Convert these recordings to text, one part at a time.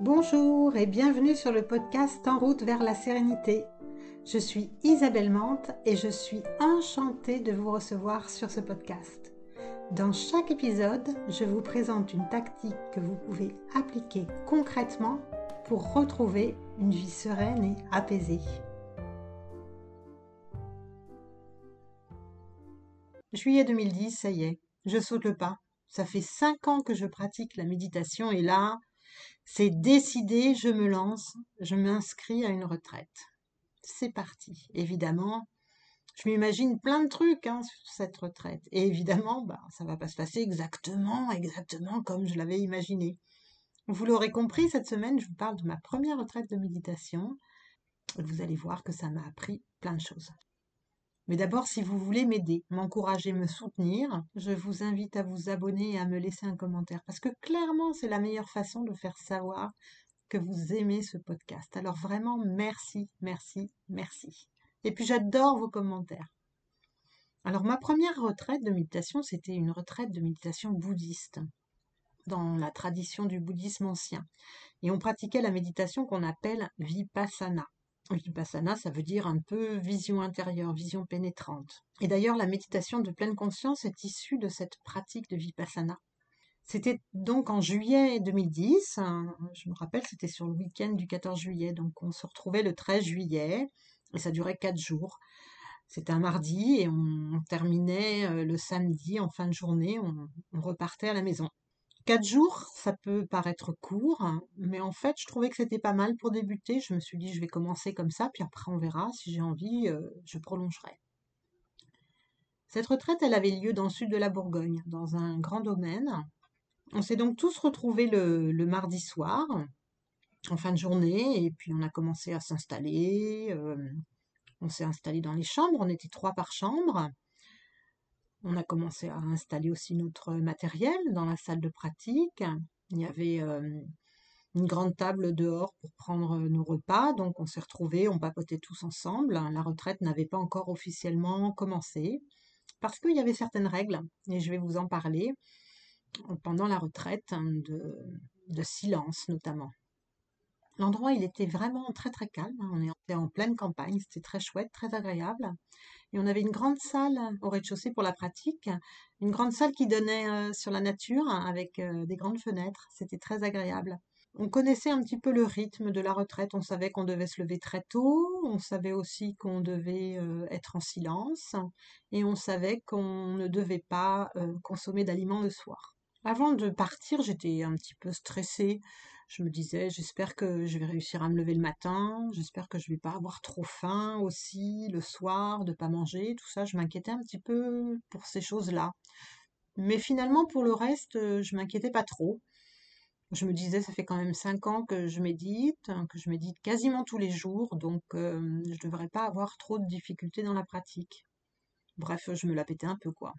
Bonjour et bienvenue sur le podcast En route vers la sérénité. Je suis Isabelle Mante et je suis enchantée de vous recevoir sur ce podcast. Dans chaque épisode, je vous présente une tactique que vous pouvez appliquer concrètement pour retrouver une vie sereine et apaisée. Juillet 2010, ça y est, je saute le pas. Ça fait cinq ans que je pratique la méditation et là, c'est décidé, je me lance, je m'inscris à une retraite. C'est parti. Évidemment, je m'imagine plein de trucs hein, sur cette retraite. Et évidemment, bah, ça va pas se passer exactement, exactement comme je l'avais imaginé. Vous l'aurez compris, cette semaine, je vous parle de ma première retraite de méditation. Vous allez voir que ça m'a appris plein de choses. Mais d'abord, si vous voulez m'aider, m'encourager, me soutenir, je vous invite à vous abonner et à me laisser un commentaire. Parce que clairement, c'est la meilleure façon de faire savoir que vous aimez ce podcast. Alors vraiment, merci, merci, merci. Et puis j'adore vos commentaires. Alors ma première retraite de méditation, c'était une retraite de méditation bouddhiste, dans la tradition du bouddhisme ancien. Et on pratiquait la méditation qu'on appelle vipassana. Vipassana, ça veut dire un peu vision intérieure, vision pénétrante. Et d'ailleurs, la méditation de pleine conscience est issue de cette pratique de Vipassana. C'était donc en juillet 2010, hein, je me rappelle, c'était sur le week-end du 14 juillet, donc on se retrouvait le 13 juillet, et ça durait quatre jours. C'était un mardi, et on, terminait euh, le samedi en fin de journée, on repartait à la maison. Quatre jours, ça peut paraître court, mais en fait, je trouvais que c'était pas mal pour débuter. Je me suis dit, je vais commencer comme ça, puis après, on verra. Si j'ai envie, euh, je prolongerai. Cette retraite, elle avait lieu dans le sud de la Bourgogne, dans un grand domaine. On s'est donc tous retrouvés le, mardi soir, en fin de journée, et puis on a commencé à s'installer. Euh, on s'est installé dans les chambres, on était trois par chambre. On a commencé à installer aussi notre matériel dans la salle de pratique. Il y avait euh, une grande table dehors pour prendre nos repas, donc on s'est retrouvés, on papotait tous ensemble. La retraite n'avait pas encore officiellement commencé parce qu'il y avait certaines règles, et je vais vous en parler pendant la retraite de, de silence notamment. L'endroit, il était vraiment très très calme. Hein. On était en pleine campagne, c'était très chouette, très agréable. Et on avait une grande salle au rez-de-chaussée pour la pratique, une grande salle qui donnait euh, sur la nature avec euh, des grandes fenêtres. C'était très agréable. On connaissait un petit peu le rythme de la retraite. On savait qu'on devait se lever très tôt. On savait aussi qu'on devait euh, être en silence. Et on savait qu'on ne devait pas consommer d'aliments le soir. Avant de partir, j'étais un petit peu stressée je me disais, j'espère que je vais réussir à me lever le matin, j'espère que je vais pas avoir trop faim aussi le soir, de pas manger, tout ça. Je m'inquiétais un petit peu pour ces choses-là. Mais finalement, pour le reste, euh, je m'inquiétais pas trop. Je me disais, ça fait quand même cinq ans que je médite, hein, que je médite quasiment tous les jours, donc euh, je devrais pas avoir trop de difficultés dans la pratique. Bref, je me la pétais un peu, quoi.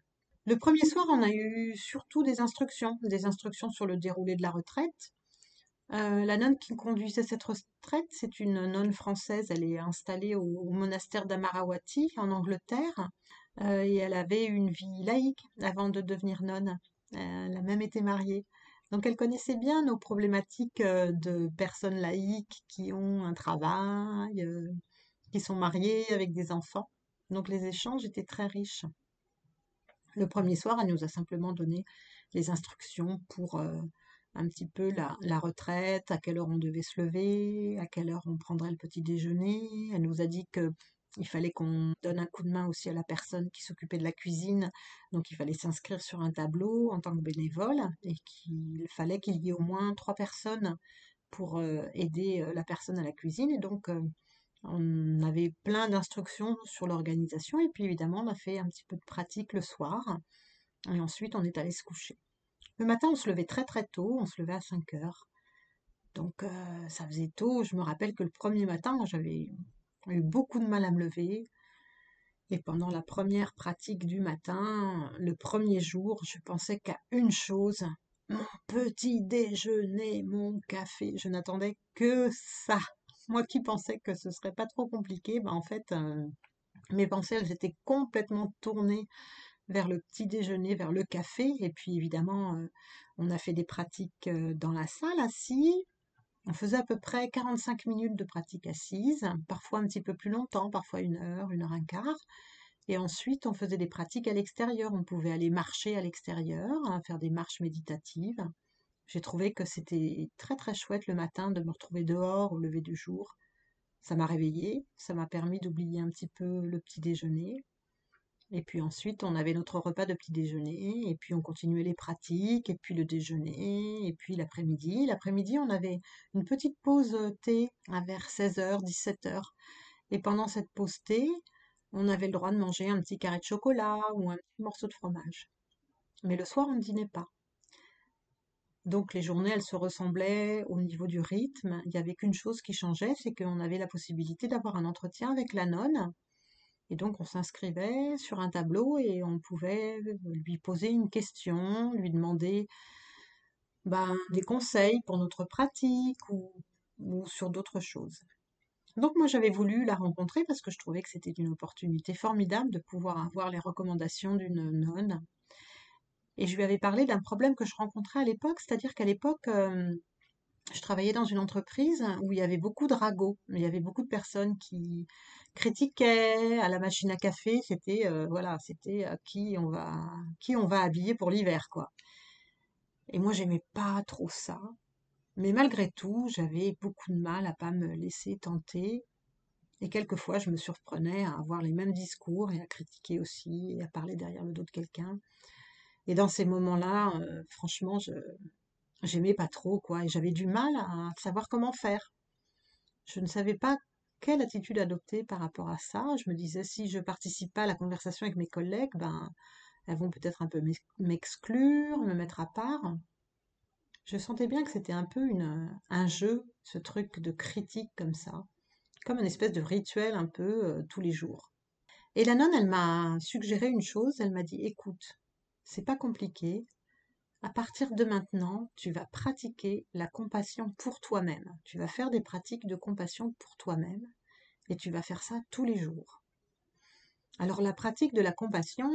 Le premier soir, on a eu surtout des instructions, des instructions sur le déroulé de la retraite, euh, la nonne qui conduisait cette retraite, c'est une nonne française. Elle est installée au, monastère d'Amarawati en Angleterre euh, et elle avait une vie laïque avant de devenir nonne. Elle a même été mariée. Donc elle connaissait bien nos problématiques euh, de personnes laïques qui ont un travail, qui sont mariées avec des enfants. Donc les échanges étaient très riches. Le premier soir, elle nous a simplement donné les instructions pour un petit peu la, retraite, à quelle heure on devait se lever, à quelle heure on prendrait le petit déjeuner. Elle nous a dit que il fallait qu'on donne un coup de main aussi à la personne qui s'occupait de la cuisine, donc il fallait s'inscrire sur un tableau en tant que bénévole et qu'il fallait qu'il y ait au moins trois personnes pour euh, aider euh, la personne à la cuisine. Et donc euh, on avait plein d'instructions sur l'organisation et puis évidemment on a fait un petit peu de pratique le soir et ensuite on est allé se coucher. Le matin, on se levait très très tôt, on se levait à 5 heures. Donc euh, ça faisait tôt. Je me rappelle que le premier matin, j'avais eu beaucoup de mal à me lever. Et pendant la première pratique du matin, le premier jour, je pensais qu'à une chose, mon petit déjeuner, mon café. Je n'attendais que ça. Moi qui pensais que ce serait pas trop compliqué, ben en fait, euh, mes pensées, elles étaient complètement tournées vers le petit déjeuner, vers le café. Et puis évidemment, euh, on a fait des pratiques euh, dans la salle assis. On faisait à peu près 45 minutes de pratique assise, parfois un petit peu plus longtemps, parfois une heure, une heure un quart. Et ensuite, on faisait des pratiques à l'extérieur. On pouvait aller marcher à l'extérieur, hein, faire des marches méditatives. J'ai trouvé que c'était très très chouette le matin de me retrouver dehors au lever du jour. Ça m'a réveillée, ça m'a permis d'oublier un petit peu le petit déjeuner. Et puis ensuite, on avait notre repas de petit déjeuner, et puis on continuait les pratiques, et puis le déjeuner, et puis l'après-midi. L'après-midi, on avait une petite pause thé à vers 16h, 17h. Et pendant cette pause thé, on avait le droit de manger un petit carré de chocolat ou un petit morceau de fromage. Mais le soir, on ne dînait pas. Donc les journées, elles se ressemblaient au niveau du rythme. Il n'y avait qu'une chose qui changeait, c'est qu'on avait la possibilité d'avoir un entretien avec la nonne et donc on s'inscrivait sur un tableau et on pouvait lui poser une question, lui demander ben, des conseils pour notre pratique ou, sur d'autres choses. Donc moi j'avais voulu la rencontrer parce que je trouvais que c'était une opportunité formidable de pouvoir avoir les recommandations d'une nonne. Et je lui avais parlé d'un problème que je rencontrais à l'époque, c'est-à-dire qu'à l'époque, euh, je travaillais dans une entreprise où il y avait beaucoup de ragots, il y avait beaucoup de personnes qui critiquaient à la machine à café, c'était euh, voilà, c'était euh, qui on va qui on va habiller pour l'hiver quoi. Et moi j'aimais pas trop ça, mais malgré tout, j'avais beaucoup de mal à pas me laisser tenter. Et quelquefois, je me surprenais à avoir les mêmes discours et à critiquer aussi et à parler derrière le dos de quelqu'un. Et dans ces moments-là, euh, franchement, je, j'aimais pas trop, quoi, et j'avais du mal à savoir comment faire. Je ne savais pas quelle attitude adopter par rapport à ça. Je me disais, si je participe pas à la conversation avec mes collègues, ben, elles vont peut-être un peu m'exclure, me mettre à part. Je sentais bien que c'était un peu une, un jeu, ce truc de critique comme ça, comme une espèce de rituel un peu euh, tous les jours. Et la nonne, elle m'a suggéré une chose, elle m'a dit, écoute, c'est pas compliqué, à partir de maintenant, tu vas pratiquer la compassion pour toi-même. Tu vas faire des pratiques de compassion pour toi-même et tu vas faire ça tous les jours. Alors la pratique de la compassion,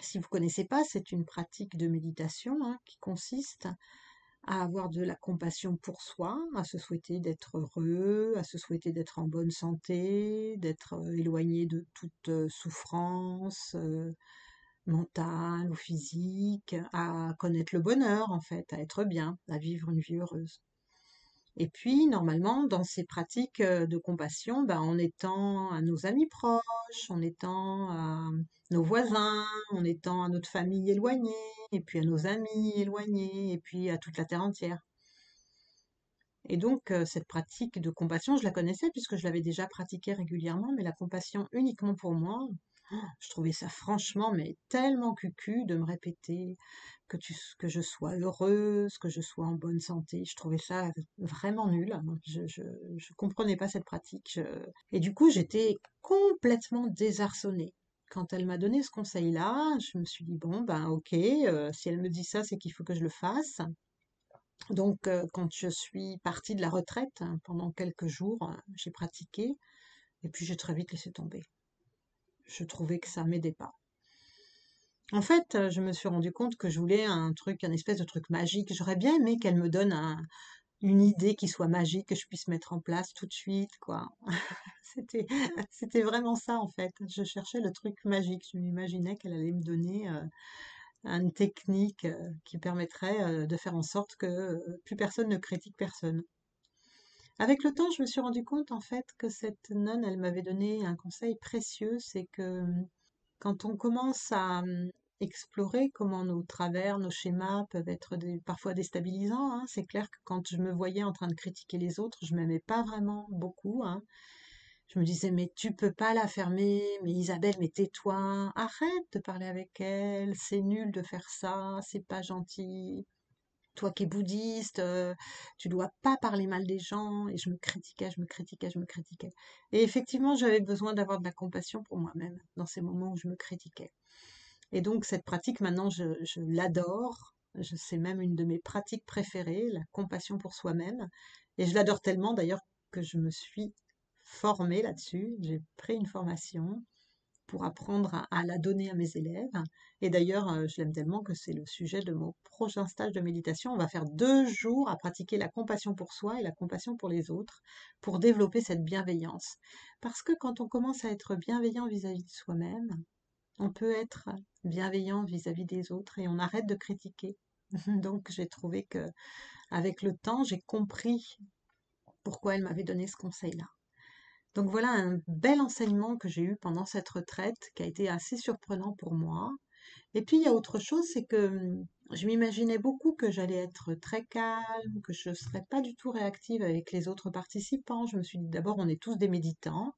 si vous ne connaissez pas, c'est une pratique de méditation hein, qui consiste à avoir de la compassion pour soi, à se souhaiter d'être heureux, à se souhaiter d'être en bonne santé, d'être euh, éloigné de toute euh, souffrance, euh, mentale ou physique, à connaître le bonheur en fait, à être bien, à vivre une vie heureuse. Et puis, normalement, dans ces pratiques euh, de compassion, ben, en étant à nos amis proches, en étant à nos voisins, en étant à notre famille éloignée, et puis à nos amis éloignés, et puis à toute la terre entière. Et donc, euh, cette pratique de compassion, je la connaissais puisque je l'avais déjà pratiquée régulièrement, mais la compassion uniquement pour moi, je trouvais ça franchement, mais tellement cucu de me répéter que, je sois heureuse, que je sois en bonne santé. Je trouvais ça vraiment nul. Je, je, comprenais pas cette pratique. Et du coup, j'étais complètement désarçonnée. Quand elle m'a donné ce conseil-là, je me suis dit, bon, ben ok, euh, si elle me dit ça, c'est qu'il faut que je le fasse. Donc, euh, quand je suis partie de la retraite, hein, pendant quelques jours, euh, j'ai pratiqué, et puis j'ai très vite laissé tomber je trouvais que ça m'aidait pas. En fait, euh, je me suis rendu compte que je voulais un truc, un espèce de truc magique. J'aurais bien aimé qu'elle me donne une idée qui soit magique, que je puisse mettre en place tout de suite, quoi. c'était, vraiment ça, en fait. Je cherchais le truc magique. Je m'imaginais qu'elle allait me donner euh, une technique euh, qui permettrait de faire en sorte que plus personne ne critique personne. Avec le temps, je me suis rendu compte en fait que cette nonne, elle m'avait donné un conseil précieux, c'est que hum, quand on commence à hum, explorer comment nos travers, nos schémas peuvent être parfois déstabilisants, hein, c'est clair que quand je me voyais en train de critiquer les autres, je m'aimais pas vraiment beaucoup. Hein. Je me disais, mais tu peux pas la fermer, mais Isabelle, mais tais-toi, arrête de parler avec elle, c'est nul de faire ça, c'est pas gentil toi qui es bouddhiste, euh, tu dois pas parler mal des gens. Et je me critiquais, je me critiquais, je me critiquais. Et effectivement, j'avais besoin d'avoir de la compassion pour moi-même dans ces moments où je me critiquais. Et donc, cette pratique, maintenant, je, l'adore. C'est même une de mes pratiques préférées, la compassion pour soi-même. Et je l'adore tellement, d'ailleurs, que je me suis formée là-dessus. J'ai pris une formation pour apprendre à, la donner à mes élèves. Et d'ailleurs, euh, je l'aime tellement que c'est le sujet de mon prochain stage de méditation. On va faire deux jours à pratiquer la compassion pour soi et la compassion pour les autres pour développer cette bienveillance. Parce que quand on commence à être bienveillant vis-à-vis de soi-même, on peut être bienveillant vis-à-vis des autres et on arrête de critiquer. Donc j'ai trouvé que avec le temps, j'ai compris pourquoi elle m'avait donné ce conseil-là. Donc voilà un bel enseignement que j'ai eu pendant cette retraite qui a été assez surprenant pour moi. Et puis il y a autre chose, c'est que je m'imaginais beaucoup que j'allais être très calme, que je ne serais pas du tout réactive avec les autres participants. Je me suis dit d'abord on est tous des méditants.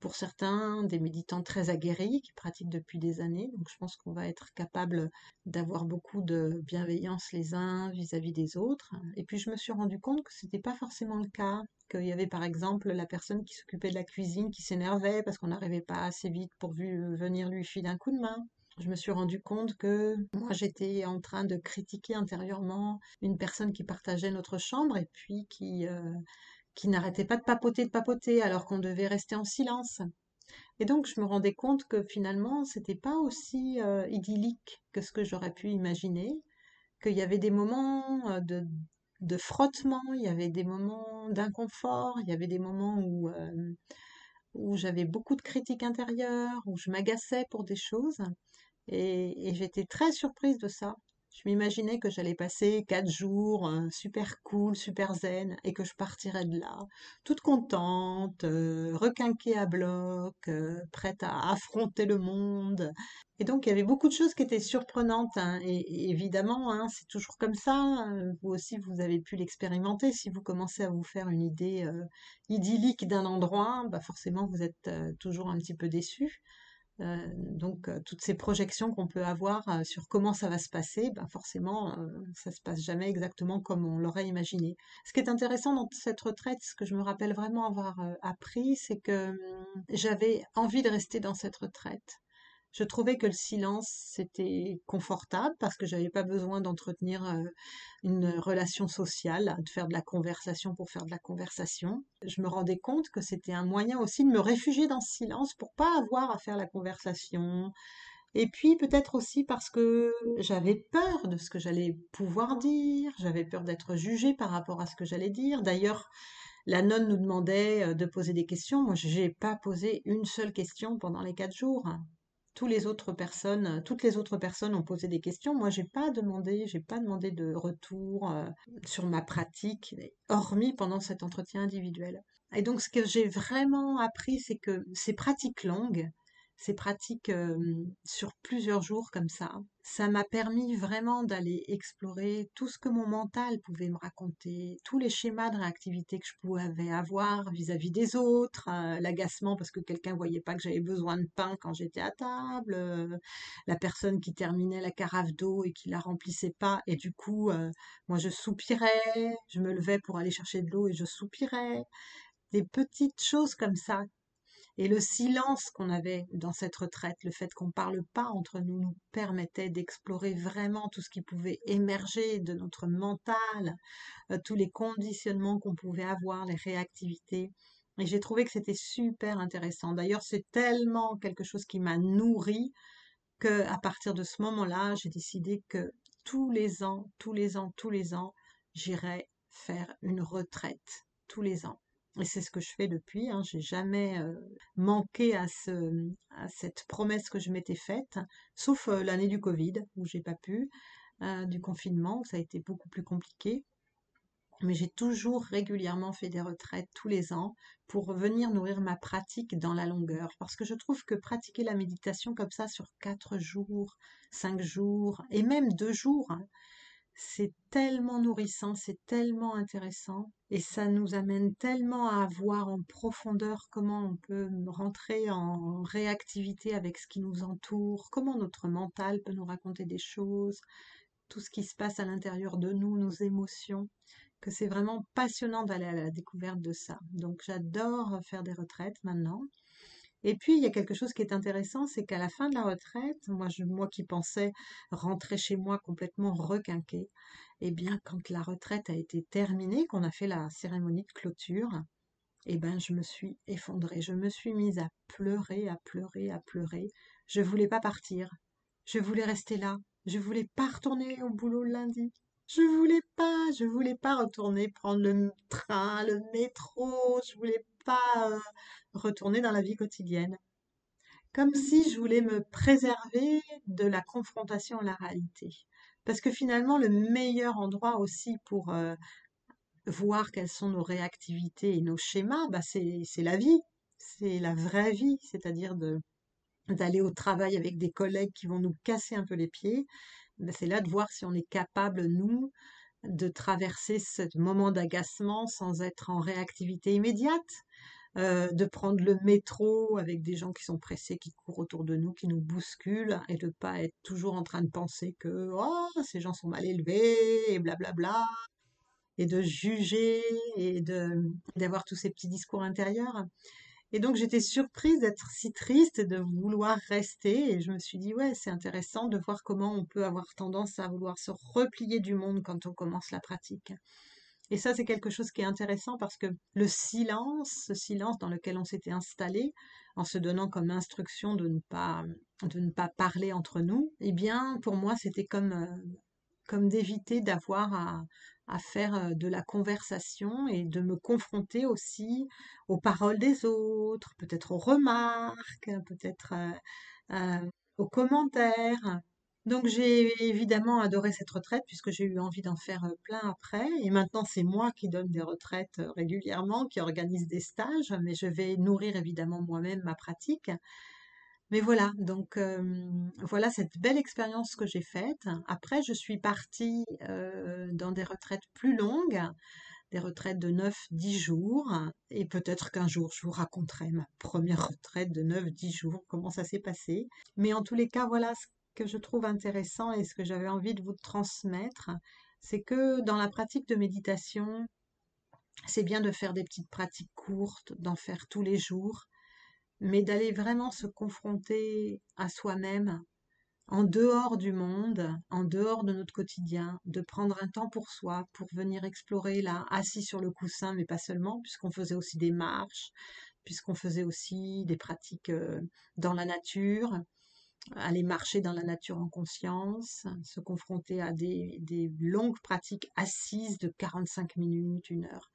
Pour certains, des méditants très aguerris qui pratiquent depuis des années. Donc je pense qu'on va être capable d'avoir beaucoup de bienveillance les uns vis-à-vis des autres. Et puis je me suis rendu compte que ce n'était pas forcément le cas. Qu'il y avait par exemple la personne qui s'occupait de la cuisine qui s'énervait parce qu'on n'arrivait pas assez vite pour venir lui filer un coup de main je me suis rendu compte que moi j'étais en train de critiquer intérieurement une personne qui partageait notre chambre et puis qui, euh, qui n'arrêtait pas de papoter, de papoter, alors qu'on devait rester en silence. Et donc, je me rendais compte que finalement, c'était pas aussi euh, idyllique que ce que j'aurais pu imaginer, qu'il y avait des moments euh, de, de, frottement, il y avait des moments d'inconfort, il y avait des moments où, euh, où j'avais beaucoup de critiques intérieures, où je m'agaçais pour des choses. et j'étais très surprise de ça. Je m'imaginais que j'allais passer quatre jours euh, super cool, super zen, et que je partirais de là, toute contente, euh, requinquée à bloc, euh, prête à affronter le monde. Et donc il y avait beaucoup de choses qui étaient surprenantes. Hein, et, évidemment, hein, c'est toujours comme ça. Hein, vous aussi, vous avez pu l'expérimenter. Si vous commencez à vous faire une idée idyllique d'un endroit, bah forcément vous êtes toujours un petit peu déçu. Euh, donc euh, toutes ces projections qu'on peut avoir euh, sur comment ça va se passer, ben forcément ça se passe jamais exactement comme on l'aurait imaginé. Ce qui est intéressant dans cette retraite, ce que je me rappelle vraiment avoir appris, c'est que hum, j'avais envie de rester dans cette retraite. Je trouvais que le silence, c'était confortable parce que j'avais pas besoin d'entretenir euh, une relation sociale, de faire de la conversation pour faire de la conversation. Je me rendais compte que c'était un moyen aussi de me réfugier dans ce silence pour pas avoir à faire la conversation. Et puis peut-être aussi parce que j'avais peur de ce que j'allais pouvoir dire, j'avais peur d'être jugée par rapport à ce que j'allais dire. D'ailleurs, la nonne nous demandait euh, de poser des questions. Moi, j'ai pas posé une seule question pendant les quatre jours personnes, toutes les autres personnes ont posé des questions. Moi, j'ai pas demandé, j'ai pas demandé de retour euh, sur ma pratique, hormis pendant cet entretien individuel. Et donc, ce que j'ai vraiment appris, c'est que ces pratiques longues, ces pratiques sur plusieurs jours comme ça, ça m'a permis vraiment d'aller explorer tout ce que mon mental pouvait me raconter, tous les schémas de réactivité que je pouvais avoir vis-à-vis des autres, l'agacement parce que quelqu'un voyait pas que j'avais besoin de pain quand j'étais à table, la personne qui terminait la carafe d'eau et qui la remplissait pas et du coup moi je soupirais, je me levais pour aller chercher de l'eau et je soupirais, des petites choses comme ça et le silence qu'on avait dans cette retraite, le fait qu'on ne parle pas entre nous, nous permettait d'explorer vraiment tout ce qui pouvait émerger de notre mental, euh, tous les conditionnements qu'on pouvait avoir, les réactivités. Et j'ai trouvé que c'était super intéressant. D'ailleurs, c'est tellement quelque chose qui m'a nourri que à partir de ce moment-là, j'ai décidé que tous les ans, tous les ans, tous les ans, j'irais faire une retraite tous les ans. Et c'est ce que je fais depuis. Hein. J'ai jamais manqué à, ce, à cette promesse que je m'étais faite, sauf l'année du Covid où j'ai pas pu, euh, du confinement où ça a été beaucoup plus compliqué. Mais j'ai toujours régulièrement fait des retraites tous les ans pour venir nourrir ma pratique dans la longueur. Parce que je trouve que pratiquer la méditation comme ça sur quatre jours, cinq jours et même deux jours, hein, c'est tellement nourrissant, c'est tellement intéressant et ça nous amène tellement à voir en profondeur comment on peut rentrer en réactivité avec ce qui nous entoure, comment notre mental peut nous raconter des choses, tout ce qui se passe à l'intérieur de nous, nos émotions, que c'est vraiment passionnant d'aller à la découverte de ça. Donc j'adore faire des retraites maintenant. Et puis, il y a quelque chose qui est intéressant, c'est qu'à la fin de la retraite, moi, moi qui pensais rentrer chez moi complètement requinquée, eh bien, quand la retraite a été terminée, qu'on a fait la cérémonie de clôture, eh ben, je me suis effondrée. Je me suis mise à pleurer, à pleurer, à pleurer. Je voulais pas partir. Je voulais rester là. Je voulais pas retourner au boulot lundi. Je voulais pas, je voulais pas retourner prendre le train, le métro. Je voulais pas euh, retourner dans la vie quotidienne. Comme si je voulais me préserver de la confrontation à la réalité. Parce que finalement, le meilleur endroit aussi pour euh, voir quelles sont nos réactivités et nos schémas, bah c'est la vie, c'est la vraie vie, c'est-à-dire d'aller au travail avec des collègues qui vont nous casser un peu les pieds. Bah, c'est là de voir si on est capable, nous, de traverser ce moment d'agacement sans être en réactivité immédiate, euh, de prendre le métro avec des gens qui sont pressés, qui courent autour de nous, qui nous bousculent, et de pas être toujours en train de penser que oh, ces gens sont mal élevés, et blablabla, et de juger, et d'avoir tous ces petits discours intérieurs. Et donc j'étais surprise d'être si triste, de vouloir rester, et je me suis dit, ouais, c'est intéressant de voir comment on peut avoir tendance à vouloir se replier du monde quand on commence la pratique. Et ça, c'est quelque chose qui est intéressant parce que le silence, ce silence dans lequel on s'était installé, en se donnant comme instruction de ne pas, de ne pas parler entre nous, eh bien, pour moi, c'était comme, euh, comme d'éviter d'avoir à, faire euh, de la conversation et de me confronter aussi aux paroles des autres, peut-être aux remarques, peut-être euh, euh, aux commentaires. Donc j'ai évidemment adoré cette retraite puisque j'ai eu envie d'en faire plein après. Et maintenant c'est moi qui donne des retraites régulièrement, qui organise des stages, mais je vais nourrir évidemment moi-même ma pratique. Mais voilà, donc voilà cette belle expérience que j'ai faite. Après, je suis partie dans des retraites plus longues, des retraites de 9-10 jours. Et peut-être qu'un jour, je vous raconterai ma première retraite de 9-10 jours, comment ça s'est passé. Mais en tous les cas, voilà ce que je trouve intéressant et ce que j'avais envie de vous transmettre, c'est que dans la pratique de méditation, c'est bien de faire des petites pratiques courtes, d'en faire tous les jours, mais d'aller vraiment se confronter à soi-même en dehors du monde, en dehors de notre quotidien, de prendre un temps pour soi, pour venir explorer là, assis sur le coussin, mais pas seulement, puisqu'on faisait aussi des marches, puisqu'on faisait aussi des pratiques euh, dans la nature, aller marcher dans la nature en conscience, se confronter à des, des longues pratiques assises de 45 minutes, une heure.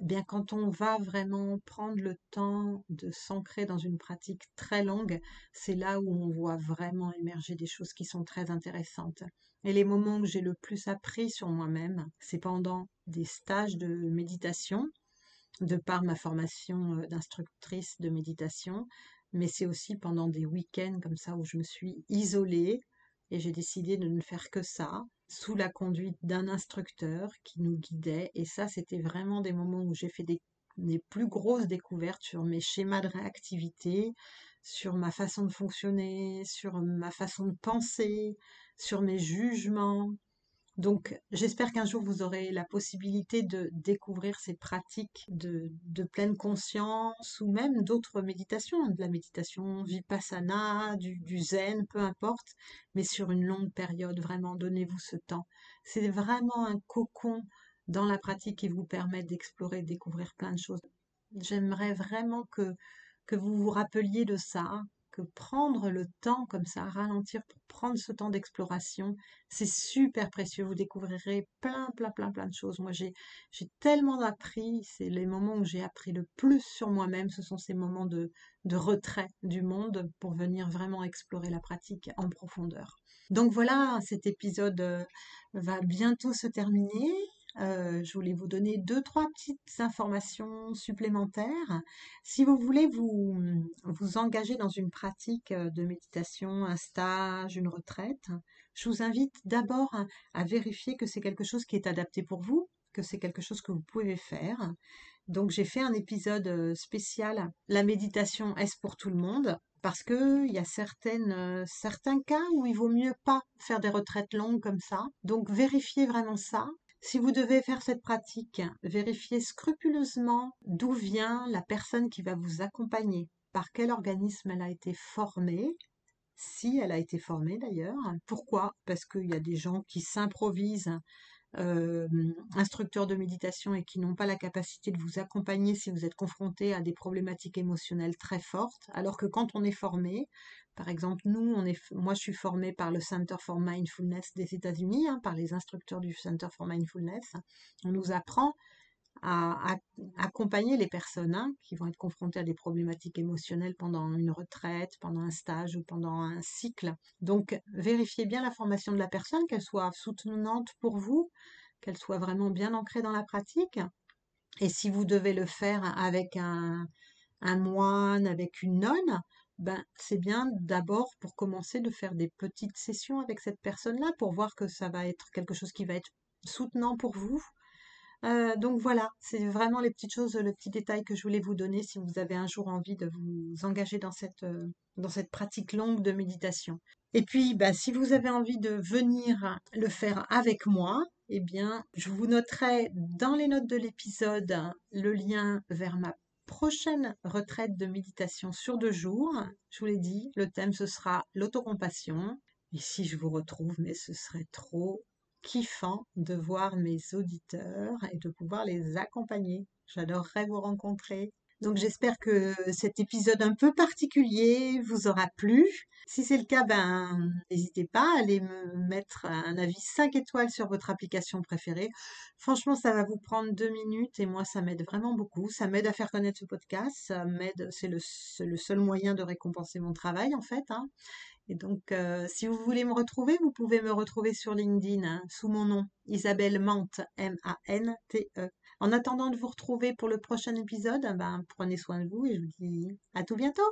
Eh bien, quand on va vraiment prendre le temps de s'ancrer dans une pratique très longue, c'est là où on voit vraiment émerger des choses qui sont très intéressantes. Et les moments où j'ai le plus appris sur moi-même, c'est pendant des stages de méditation, de par ma formation euh, d'instructrice de méditation, mais c'est aussi pendant des week-ends comme ça où je me suis isolée et j'ai décidé de ne faire que ça, sous la conduite d'un instructeur qui nous guidait. Et ça, c'était vraiment des moments où j'ai fait des, plus grosses découvertes sur mes schémas de réactivité, sur ma façon de fonctionner, sur ma façon de penser, sur mes jugements, donc, j'espère qu'un jour vous aurez la possibilité de découvrir ces pratiques de, pleine conscience ou même d'autres méditations, de la méditation vipassana, du, zen, peu importe, mais sur une longue période, vraiment, donnez-vous ce temps. C'est vraiment un cocon dans la pratique qui vous permet d'explorer, de découvrir plein de choses. J'aimerais vraiment que, que vous vous rappeliez de ça, prendre le temps comme ça, ralentir pour prendre ce temps d'exploration, c'est super précieux. Vous découvrirez plein, plein, plein, plein de choses. Moi, j'ai, tellement appris. C'est les moments où j'ai appris le plus sur moi-même. Ce sont ces moments de, de retrait du monde pour venir vraiment explorer la pratique en profondeur. Donc voilà, cet épisode euh, va bientôt se terminer. Euh, je voulais vous donner deux, trois petites informations supplémentaires. Si vous voulez vous, engager dans une pratique euh, de méditation, un stage, une retraite, je vous invite d'abord à, vérifier que c'est quelque chose qui est adapté pour vous, que c'est quelque chose que vous pouvez faire. Donc j'ai fait un épisode euh, spécial, la méditation est-ce pour tout le monde? Parce qu'il y a certaines, certains cas où il vaut mieux pas faire des retraites longues comme ça. Donc vérifiez vraiment ça. Si vous devez faire cette pratique, vérifiez scrupuleusement d'où vient la personne qui va vous accompagner, par quel organisme elle a été formée, si elle a été formée d'ailleurs. Pourquoi? Parce qu'il y a des gens qui s'improvisent euh, instructeurs de méditation et qui n'ont pas la capacité de vous accompagner si vous êtes confronté à des problématiques émotionnelles très fortes, alors que quand on est formé, par exemple, nous, on est, moi, je suis formée par le Center for Mindfulness des États-Unis, hein, par les instructeurs du Center for Mindfulness. On nous apprend à, accompagner les personnes hein, qui vont être confrontées à des problématiques émotionnelles pendant une retraite, pendant un stage ou pendant un cycle. Donc, vérifiez bien la formation de la personne, qu'elle soit soutenante pour vous, qu'elle soit vraiment bien ancrée dans la pratique. Et si vous devez le faire avec un, moine, avec une nonne, ben, c'est bien d'abord pour commencer de faire des petites sessions avec cette personne-là pour voir que ça va être quelque chose qui va être soutenant pour vous, euh, donc voilà, c'est vraiment les petites choses, le petit détail que je voulais vous donner si vous avez un jour envie de vous engager dans cette, euh, dans cette pratique longue de méditation. Et puis, bah, si vous avez envie de venir le faire avec moi, eh bien, je vous noterai dans les notes de l'épisode le lien vers ma prochaine retraite de méditation sur deux jours. Je vous l'ai dit, le thème ce sera l'autocompassion. Et si je vous retrouve, mais ce serait trop kiffant de voir mes auditeurs et de pouvoir les accompagner. J'adorerais vous rencontrer. Donc j'espère que cet épisode un peu particulier vous aura plu. Si c'est le cas, ben n'hésitez pas à aller me mettre un avis 5 étoiles sur votre application préférée. Franchement, ça va vous prendre deux minutes et moi ça m'aide vraiment beaucoup. Ça m'aide à faire connaître ce podcast. Ça m'aide, c'est le, seul moyen de récompenser mon travail en fait. Hein. Et donc, euh, si vous voulez me retrouver, vous pouvez me retrouver sur LinkedIn hein, sous mon nom, Isabelle Mante, M-A-N-T-E. En attendant de vous retrouver pour le prochain épisode, ben, prenez soin de vous et je vous dis à tout bientôt.